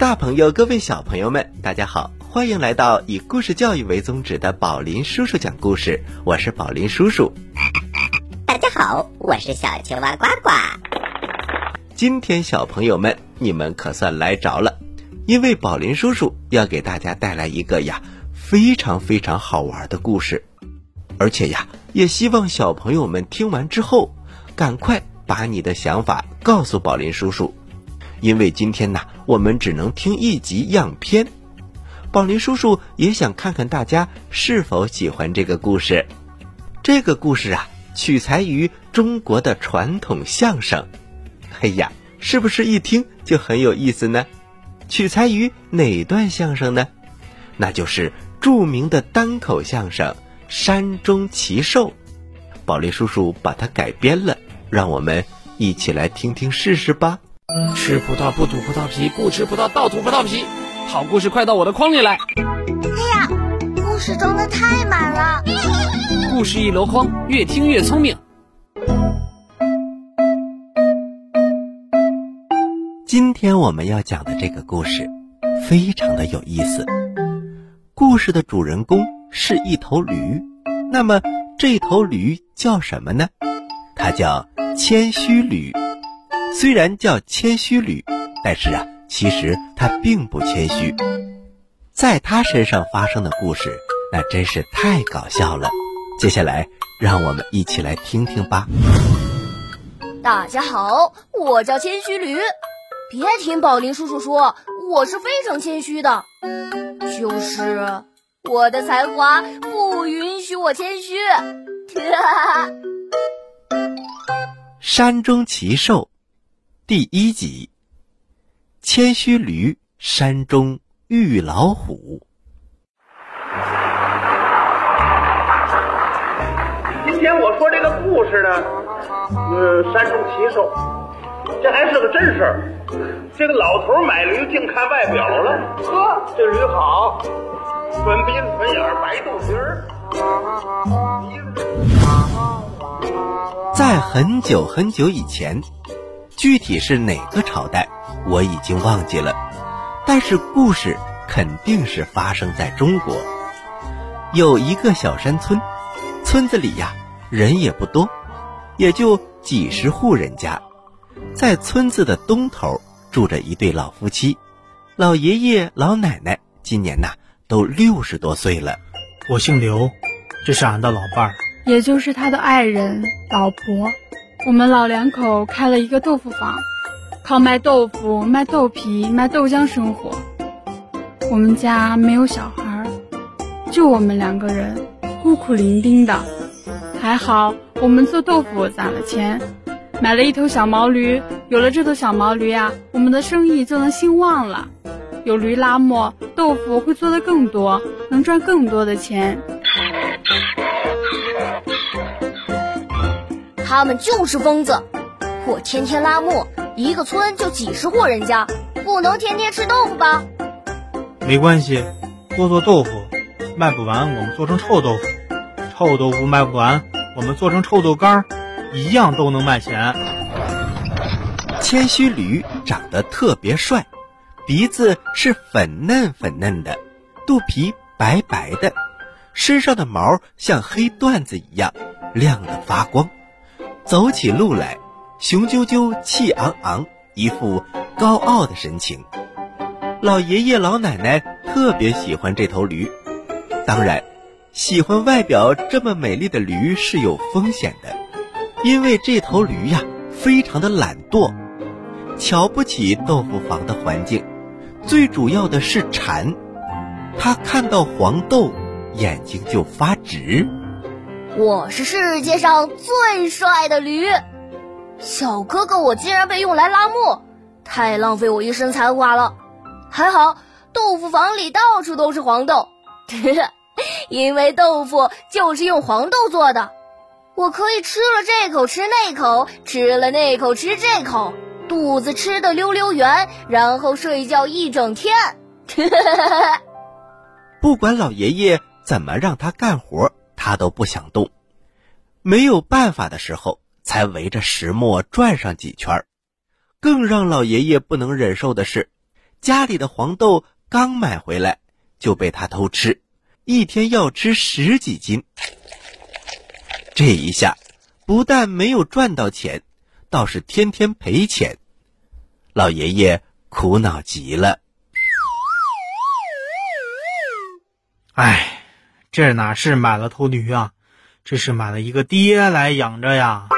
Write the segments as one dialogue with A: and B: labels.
A: 大朋友，各位小朋友们，大家好，欢迎来到以故事教育为宗旨的宝林叔叔讲故事。我是宝林叔叔。
B: 大家好，我是小青蛙呱呱。
A: 今天小朋友们，你们可算来着了，因为宝林叔叔要给大家带来一个呀非常非常好玩的故事，而且呀，也希望小朋友们听完之后，赶快把你的想法告诉宝林叔叔。因为今天呢，我们只能听一集样片。宝林叔叔也想看看大家是否喜欢这个故事。这个故事啊，取材于中国的传统相声。哎呀，是不是一听就很有意思呢？取材于哪段相声呢？那就是著名的单口相声《山中奇兽》。宝林叔叔把它改编了，让我们一起来听听试试吧。
C: 吃葡萄不吐葡萄皮，不吃葡萄倒吐葡萄皮。好故事快到我的筐里来！
D: 哎呀，故事装的太满了。
C: 故事一箩筐，越听越聪明。
A: 今天我们要讲的这个故事，非常的有意思。故事的主人公是一头驴，那么这头驴叫什么呢？它叫谦虚驴。虽然叫谦虚驴，但是啊，其实他并不谦虚。在他身上发生的故事，那真是太搞笑了。接下来，让我们一起来听听吧。
E: 大家好，我叫谦虚驴。别听宝林叔叔说，我是非常谦虚的，就是我的才华不允许我谦虚。
A: 山中奇兽。第一集，谦虚驴山中遇老虎。
F: 今天我说这个故事呢，呃，山中奇兽，这还是个真事儿。这个老头买驴净看外表了，呵，这驴好，粉鼻子粉眼白肚皮儿。
A: 在很久很久以前。具体是哪个朝代，我已经忘记了，但是故事肯定是发生在中国。有一个小山村，村子里呀人也不多，也就几十户人家。在村子的东头住着一对老夫妻，老爷爷老奶奶今年呐都六十多岁了。
G: 我姓刘，这是俺的老伴儿，
H: 也就是他的爱人老婆。我们老两口开了一个豆腐坊，靠卖豆腐、卖豆皮、卖豆浆生活。我们家没有小孩，就我们两个人，孤苦伶仃的。还好我们做豆腐攒了钱，买了一头小毛驴。有了这头小毛驴啊，我们的生意就能兴旺了。有驴拉磨，豆腐会做得更多，能赚更多的钱。
E: 他们就是疯子，我天天拉磨，一个村就几十户人家，不能天天吃豆腐吧？
G: 没关系，多做豆腐，卖不完我们做成臭豆腐，臭豆腐卖不完我们做成臭豆干儿，一样都能卖钱。
A: 谦虚驴长得特别帅，鼻子是粉嫩粉嫩的，肚皮白白的，身上的毛像黑缎子一样亮得发光。走起路来，雄赳赳、气昂昂，一副高傲的神情。老爷爷老奶奶特别喜欢这头驴，当然，喜欢外表这么美丽的驴是有风险的，因为这头驴呀非常的懒惰，瞧不起豆腐房的环境，最主要的是馋，他看到黄豆眼睛就发直。
E: 我是世界上最帅的驴，小哥哥，我竟然被用来拉磨，太浪费我一身才华了。还好豆腐房里到处都是黄豆，因为豆腐就是用黄豆做的，我可以吃了这口吃那口，吃了那口吃这口，肚子吃的溜溜圆，然后睡觉一整天。
A: 不管老爷爷怎么让他干活。他都不想动，没有办法的时候才围着石磨转上几圈更让老爷爷不能忍受的是，家里的黄豆刚买回来就被他偷吃，一天要吃十几斤。这一下不但没有赚到钱，倒是天天赔钱。老爷爷苦恼极了。
G: 哎，这哪是买了头驴啊，这是买了一个爹来养着呀！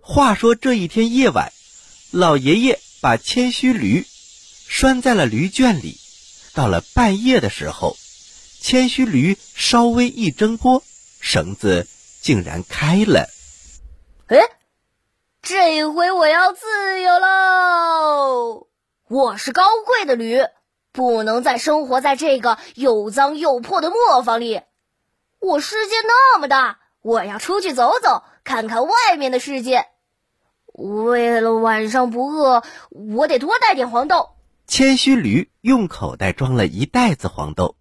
A: 话说这一天夜晚，老爷爷把谦虚驴拴在了驴圈里。到了半夜的时候，谦虚驴稍微一挣脱，绳子竟然开了。
E: 哎，这回我要自由喽！我是高贵的驴。不能再生活在这个又脏又破的磨坊里。我世界那么大，我要出去走走，看看外面的世界。为了晚上不饿，我得多带点黄豆。
A: 谦虚驴用口袋装了一袋子黄豆，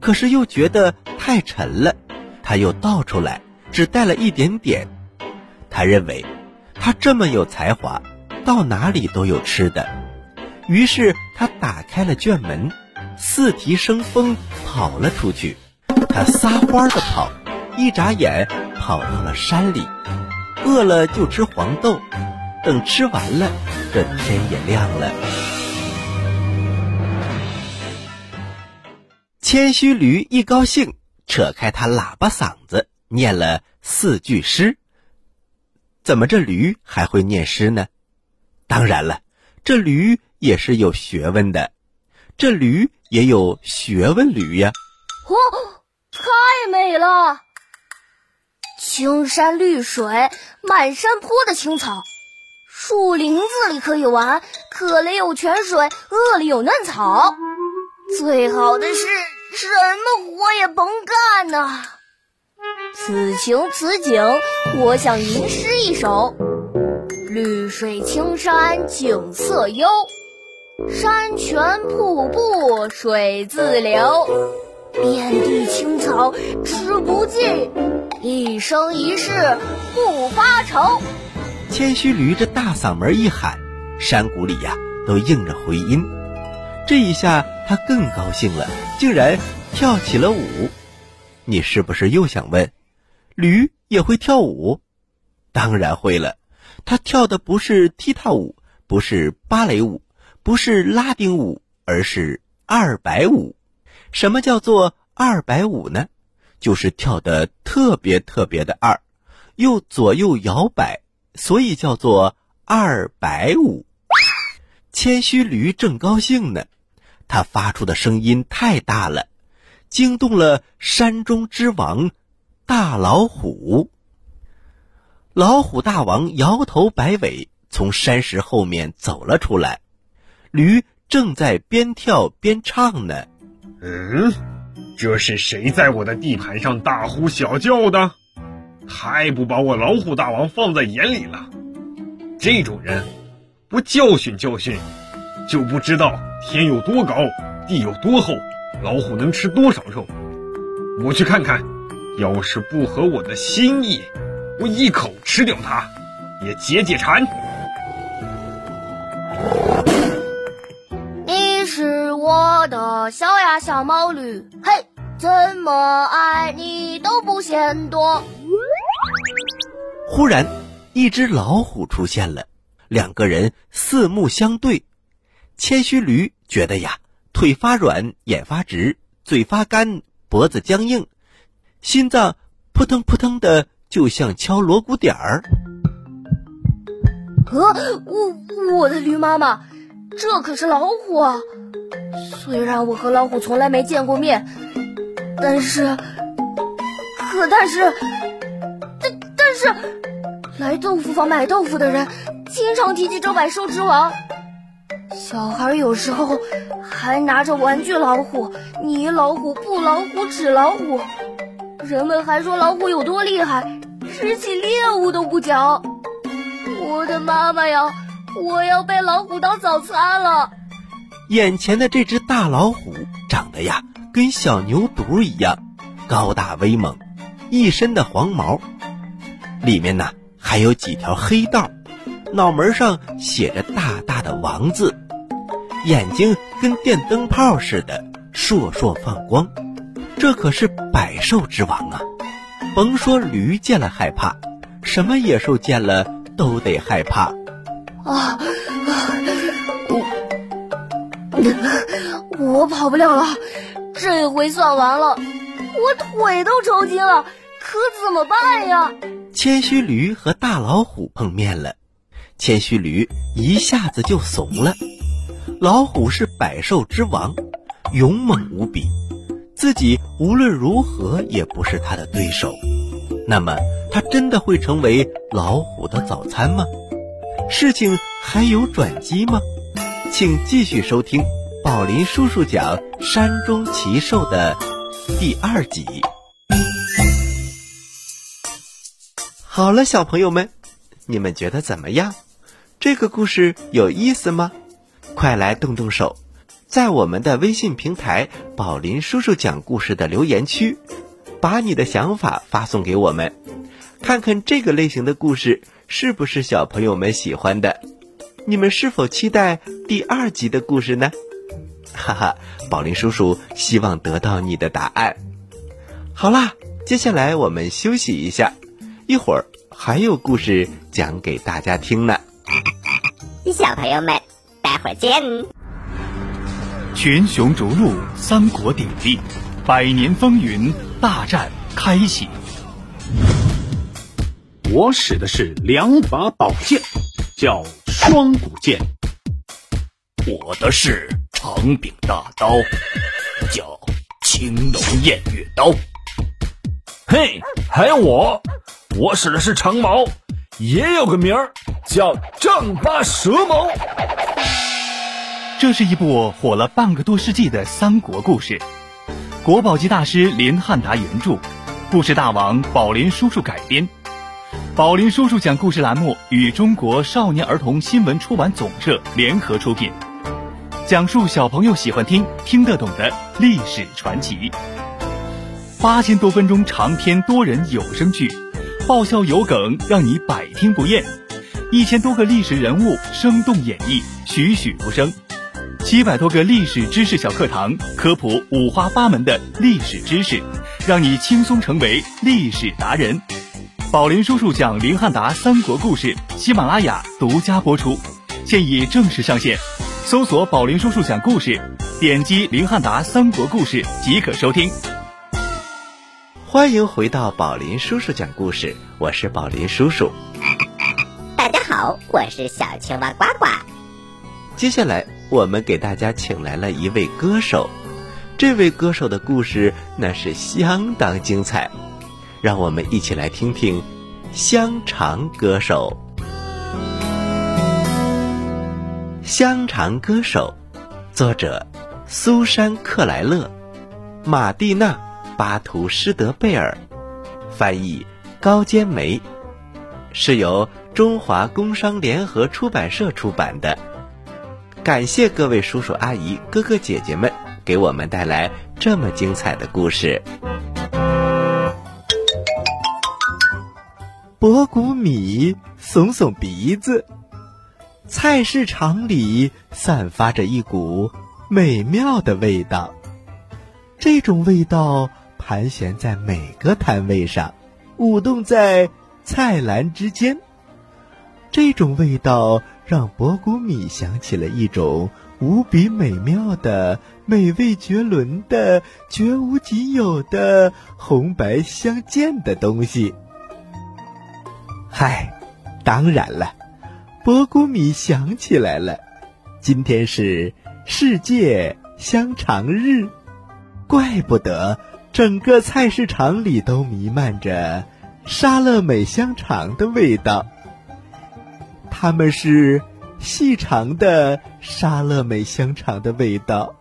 A: 可是又觉得太沉了，他又倒出来，只带了一点点。他认为，他这么有才华，到哪里都有吃的。于是他打开了圈门，四蹄生风跑了出去。他撒欢的跑，一眨眼跑到了山里。饿了就吃黄豆，等吃完了，这天也亮了。谦虚驴一高兴，扯开他喇叭嗓子念了四句诗。怎么这驴还会念诗呢？当然了，这驴。也是有学问的，这驴也有学问驴呀！
E: 哦，太美了！青山绿水，满山坡的青草，树林子里可以玩，渴了有泉水，饿了有嫩草。最好的是什么活也甭干呐！此情此景，我想吟诗一首：绿水青山景色优。山泉瀑布水自流，遍地青草吃不尽，一生一世不发愁。
A: 谦虚驴这大嗓门一喊，山谷里呀都应着回音。这一下他更高兴了，竟然跳起了舞。你是不是又想问，驴也会跳舞？当然会了，他跳的不是踢踏舞，不是芭蕾舞。不是拉丁舞，而是二百舞。什么叫做二百舞呢？就是跳的特别特别的二，又左右摇摆，所以叫做二百舞。谦虚驴正高兴呢，他发出的声音太大了，惊动了山中之王大老虎。老虎大王摇头摆尾，从山石后面走了出来。驴正在边跳边唱呢。
I: 嗯，这是谁在我的地盘上大呼小叫的？太不把我老虎大王放在眼里了！这种人，不教训教训，就不知道天有多高，地有多厚，老虎能吃多少肉。我去看看，要是不合我的心意，我一口吃掉它，也解解馋。
E: 你是我的小呀小毛驴，嘿，怎么爱你都不嫌多。
A: 忽然，一只老虎出现了，两个人四目相对。谦虚驴觉得呀，腿发软，眼发直，嘴发干，脖子僵硬，心脏扑腾扑腾的，就像敲锣鼓点儿。
E: 呃，我我的驴妈妈，这可是老虎啊！虽然我和老虎从来没见过面，但是，可但是，但但是，来豆腐坊买豆腐的人经常提起这百兽之王。小孩有时候还拿着玩具老虎，你老虎不老虎纸老虎。人们还说老虎有多厉害，吃起猎物都不嚼。我的妈妈呀，我要被老虎当早餐了。
A: 眼前的这只大老虎长得呀，跟小牛犊一样，高大威猛，一身的黄毛，里面呢还有几条黑道，脑门上写着大大的王字，眼睛跟电灯泡似的，烁烁放光。这可是百兽之王啊！甭说驴见了害怕，什么野兽见了都得害怕。
E: 啊！我我跑不了了，这回算完了，我腿都抽筋了，可怎么办呀？
A: 谦虚驴和大老虎碰面了，谦虚驴一下子就怂了。老虎是百兽之王，勇猛无比。自己无论如何也不是他的对手，那么他真的会成为老虎的早餐吗？事情还有转机吗？请继续收听宝林叔叔讲《山中奇兽》的第二集。好了，小朋友们，你们觉得怎么样？这个故事有意思吗？快来动动手！在我们的微信平台“宝林叔叔讲故事”的留言区，把你的想法发送给我们，看看这个类型的故事是不是小朋友们喜欢的。你们是否期待第二集的故事呢？哈哈，宝林叔叔希望得到你的答案。好啦，接下来我们休息一下，一会儿还有故事讲给大家听呢。
B: 小朋友们，待会儿见。
J: 群雄逐鹿，三国鼎立，百年风云大战开启。
K: 我使的是两把宝剑，叫双股剑。
L: 我的是长柄大刀，叫青龙偃月刀。
M: 嘿，还有我，我使的是长矛，也有个名儿，叫丈八蛇矛。
J: 这是一部火了半个多世纪的三国故事，国宝级大师林汉达原著，故事大王宝林叔叔改编。宝林叔叔讲故事栏目与中国少年儿童新闻出版总社联合出品，讲述小朋友喜欢听、听得懂的历史传奇。八千多分钟长篇多人有声剧，爆笑有梗，让你百听不厌。一千多个历史人物生动演绎，栩栩如生。七百多个历史知识小课堂，科普五花八门的历史知识，让你轻松成为历史达人。宝林叔叔讲林汉达三国故事，喜马拉雅独家播出，现已正式上线。搜索“宝林叔叔讲故事”，点击林汉达三国故事即可收听。
A: 欢迎回到宝林叔叔讲故事，我是宝林叔叔。
B: 大家好，我是小青蛙呱呱。
A: 接下来。我们给大家请来了一位歌手，这位歌手的故事那是相当精彩，让我们一起来听听《香肠歌手》。《香肠歌手》，作者苏珊·克莱勒，马蒂娜·巴图施德贝尔，翻译高坚梅，是由中华工商联合出版社出版的。感谢各位叔叔阿姨、哥哥姐姐们给我们带来这么精彩的故事。博古米耸耸鼻子，菜市场里散发着一股美妙的味道。这种味道盘旋在每个摊位上，舞动在菜篮之间。这种味道。让博古米想起了一种无比美妙的、美味绝伦的、绝无仅有的红白相间的东西。嗨，当然了，博古米想起来了，今天是世界香肠日，怪不得整个菜市场里都弥漫着沙乐美香肠的味道。他们是细长的沙乐美香肠的味道，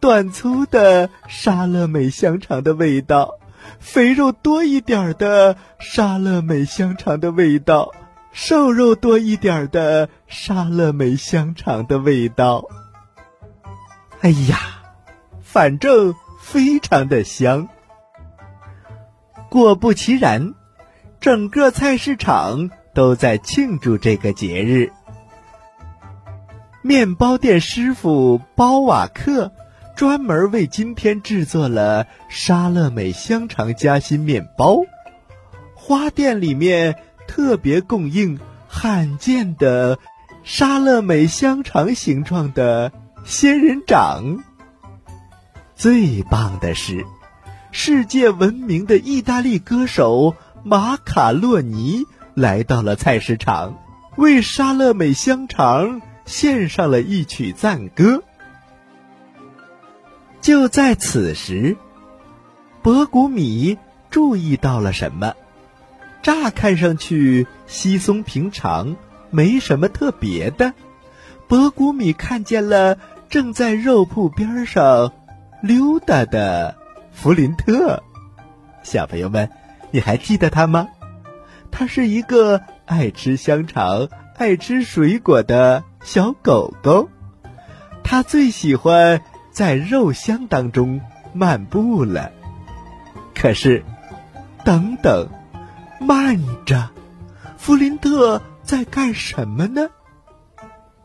A: 短粗的沙乐美香肠的味道，肥肉多一点的沙乐美香肠的味道，瘦肉多一点的沙乐美香肠的味道。哎呀，反正非常的香。果不其然，整个菜市场。都在庆祝这个节日。面包店师傅包瓦克专门为今天制作了沙乐美香肠夹心面包。花店里面特别供应罕见的沙乐美香肠形状的仙人掌。最棒的是，世界闻名的意大利歌手马卡洛尼来到了菜市场，为沙乐美香肠献上了一曲赞歌。就在此时，博古米注意到了什么？乍看上去稀松平常，没什么特别的。博古米看见了正在肉铺边上。溜达的弗林特，小朋友们，你还记得他吗？他是一个爱吃香肠、爱吃水果的小狗狗。他最喜欢在肉香当中漫步了。可是，等等，慢着，弗林特在干什么呢？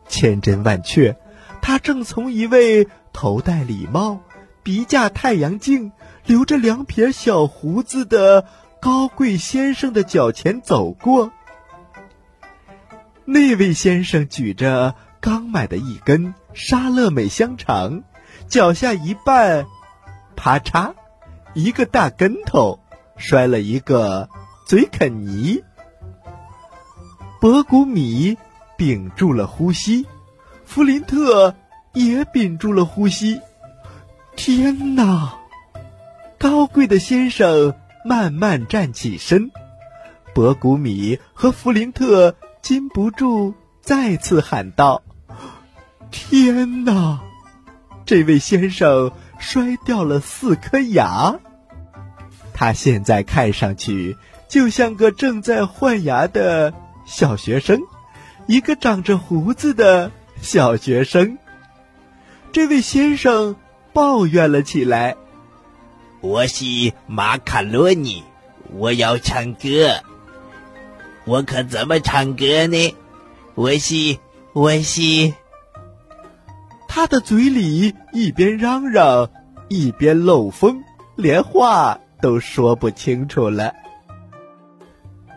A: 千真万确，他正从一位头戴礼帽。鼻架太阳镜，留着两撇小胡子的高贵先生的脚前走过。那位先生举着刚买的一根沙乐美香肠，脚下一绊，啪嚓，一个大跟头，摔了一个嘴啃泥。博古米屏住了呼吸，弗林特也屏住了呼吸。天哪！高贵的先生慢慢站起身，博古米和弗林特禁不住再次喊道：“天哪！这位先生摔掉了四颗牙，他现在看上去就像个正在换牙的小学生，一个长着胡子的小学生。这位先生。”抱怨了起来：“
L: 我是马卡洛尼，我要唱歌。我可怎么唱歌呢？我是我是。”
A: 他的嘴里一边嚷嚷，一边漏风，连话都说不清楚了。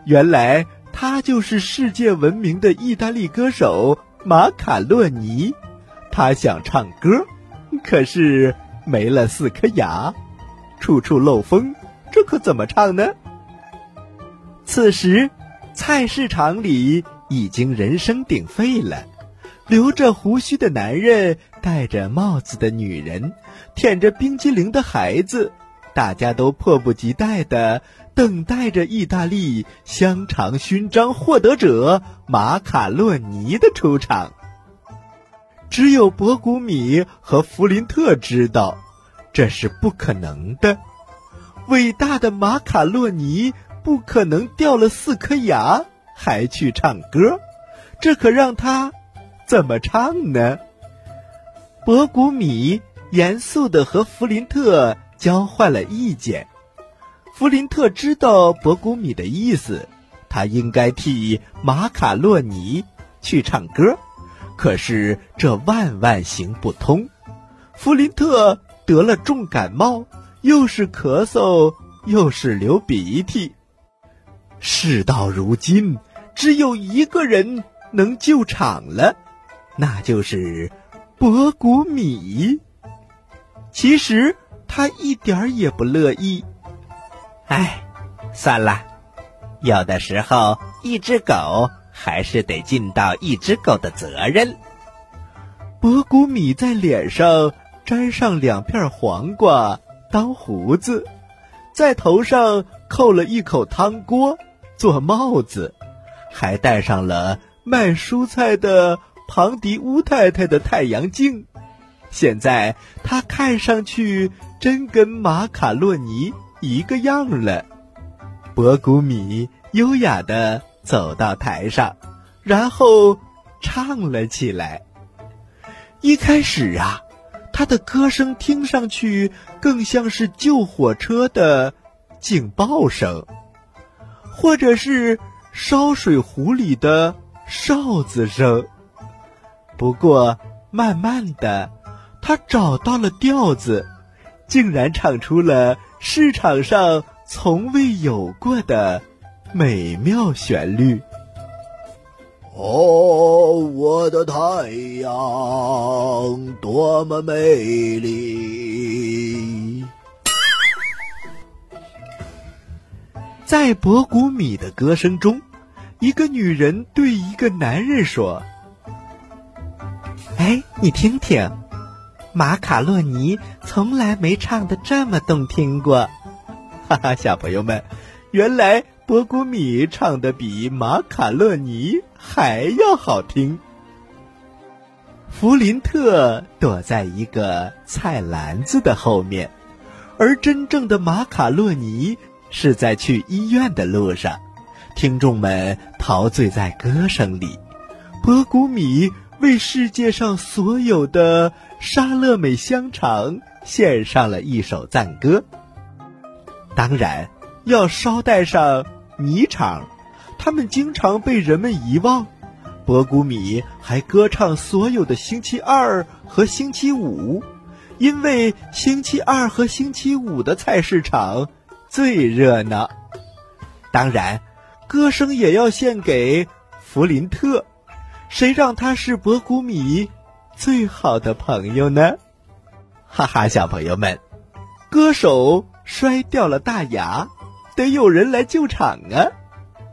A: 原来他就是世界闻名的意大利歌手马卡洛尼，他想唱歌。可是没了四颗牙，处处漏风，这可怎么唱呢？此时，菜市场里已经人声鼎沸了，留着胡须的男人，戴着帽子的女人，舔着冰激凌的孩子，大家都迫不及待的等待着意大利香肠勋章获得者马卡洛尼的出场。只有博古米和弗林特知道，这是不可能的。伟大的马卡洛尼不可能掉了四颗牙还去唱歌，这可让他怎么唱呢？博古米严肃的和弗林特交换了意见。弗林特知道博古米的意思，他应该替马卡洛尼去唱歌。可是这万万行不通，弗林特得了重感冒，又是咳嗽又是流鼻涕。事到如今，只有一个人能救场了，那就是博古米。其实他一点儿也不乐意。哎，算了，有的时候一只狗。还是得尽到一只狗的责任。博古米在脸上粘上两片黄瓜当胡子，在头上扣了一口汤锅做帽子，还戴上了卖蔬菜的庞迪乌太太的太阳镜。现在他看上去真跟马卡洛尼一个样了。博古米优雅的。走到台上，然后唱了起来。一开始啊，他的歌声听上去更像是救火车的警报声，或者是烧水壶里的哨子声。不过慢慢的，他找到了调子，竟然唱出了市场上从未有过的美妙旋律。
N: 哦，我的太阳多么美丽！
A: 在博古米的歌声中，一个女人对一个男人说：“哎，你听听，马卡洛尼从来没唱的这么动听过。”哈哈，小朋友们，原来。博古米唱的比马卡洛尼还要好听。弗林特躲在一个菜篮子的后面，而真正的马卡洛尼是在去医院的路上。听众们陶醉在歌声里，波古米为世界上所有的沙乐美香肠献上了一首赞歌。当然，要捎带上。泥场，他们经常被人们遗忘。博古米还歌唱所有的星期二和星期五，因为星期二和星期五的菜市场最热闹。当然，歌声也要献给弗林特，谁让他是博古米最好的朋友呢？哈哈，小朋友们，歌手摔掉了大牙。得有人来救场啊！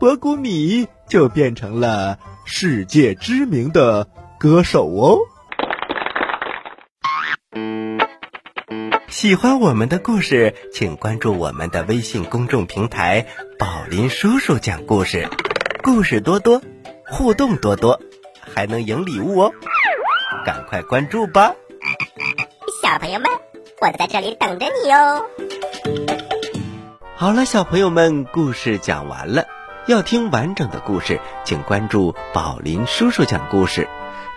A: 博古米就变成了世界知名的歌手哦。喜欢我们的故事，请关注我们的微信公众平台“宝林叔叔讲故事”，故事多多，互动多多，还能赢礼物哦！赶快关注吧，
B: 小朋友们，我在这里等着你哦。
A: 好了，小朋友们，故事讲完了。要听完整的故事，请关注宝林叔叔讲故事，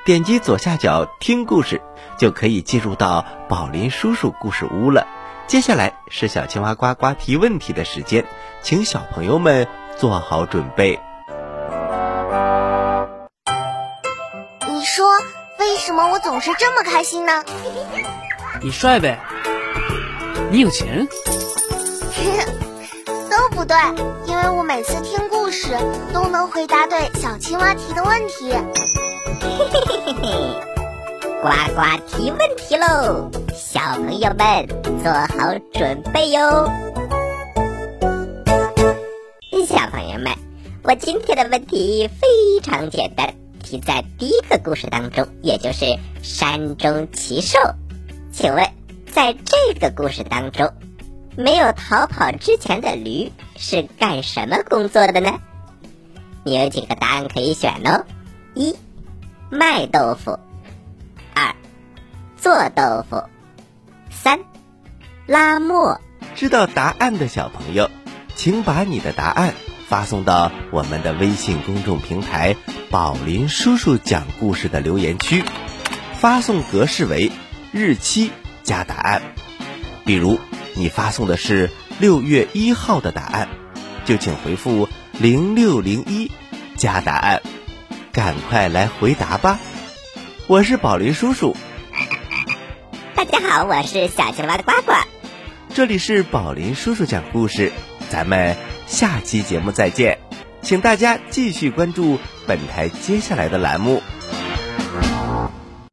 A: 点击左下角听故事，就可以进入到宝林叔叔故事屋了。接下来是小青蛙呱呱提问题的时间，请小朋友们做好准备。
D: 你说为什么我总是这么开心呢？
C: 你帅呗，你有钱。
D: 不对，因为我每次听故事都能回答对小青蛙提的问题。嘿嘿嘿嘿嘿，
B: 呱呱提问题喽，小朋友们做好准备哟。小朋友们，我今天的问题非常简单，题在第一个故事当中，也就是山中奇兽。请问，在这个故事当中？没有逃跑之前的驴是干什么工作的呢？你有几个答案可以选哦：一、卖豆腐；二、做豆腐；三、拉磨。
A: 知道答案的小朋友，请把你的答案发送到我们的微信公众平台“宝林叔叔讲故事”的留言区，发送格式为日期加答案，比如。你发送的是六月一号的答案，就请回复零六零一加答案，赶快来回答吧！我是宝林叔叔。
B: 大家好，我是小青蛙的呱呱。
A: 这里是宝林叔叔讲故事，咱们下期节目再见，请大家继续关注本台接下来的栏目。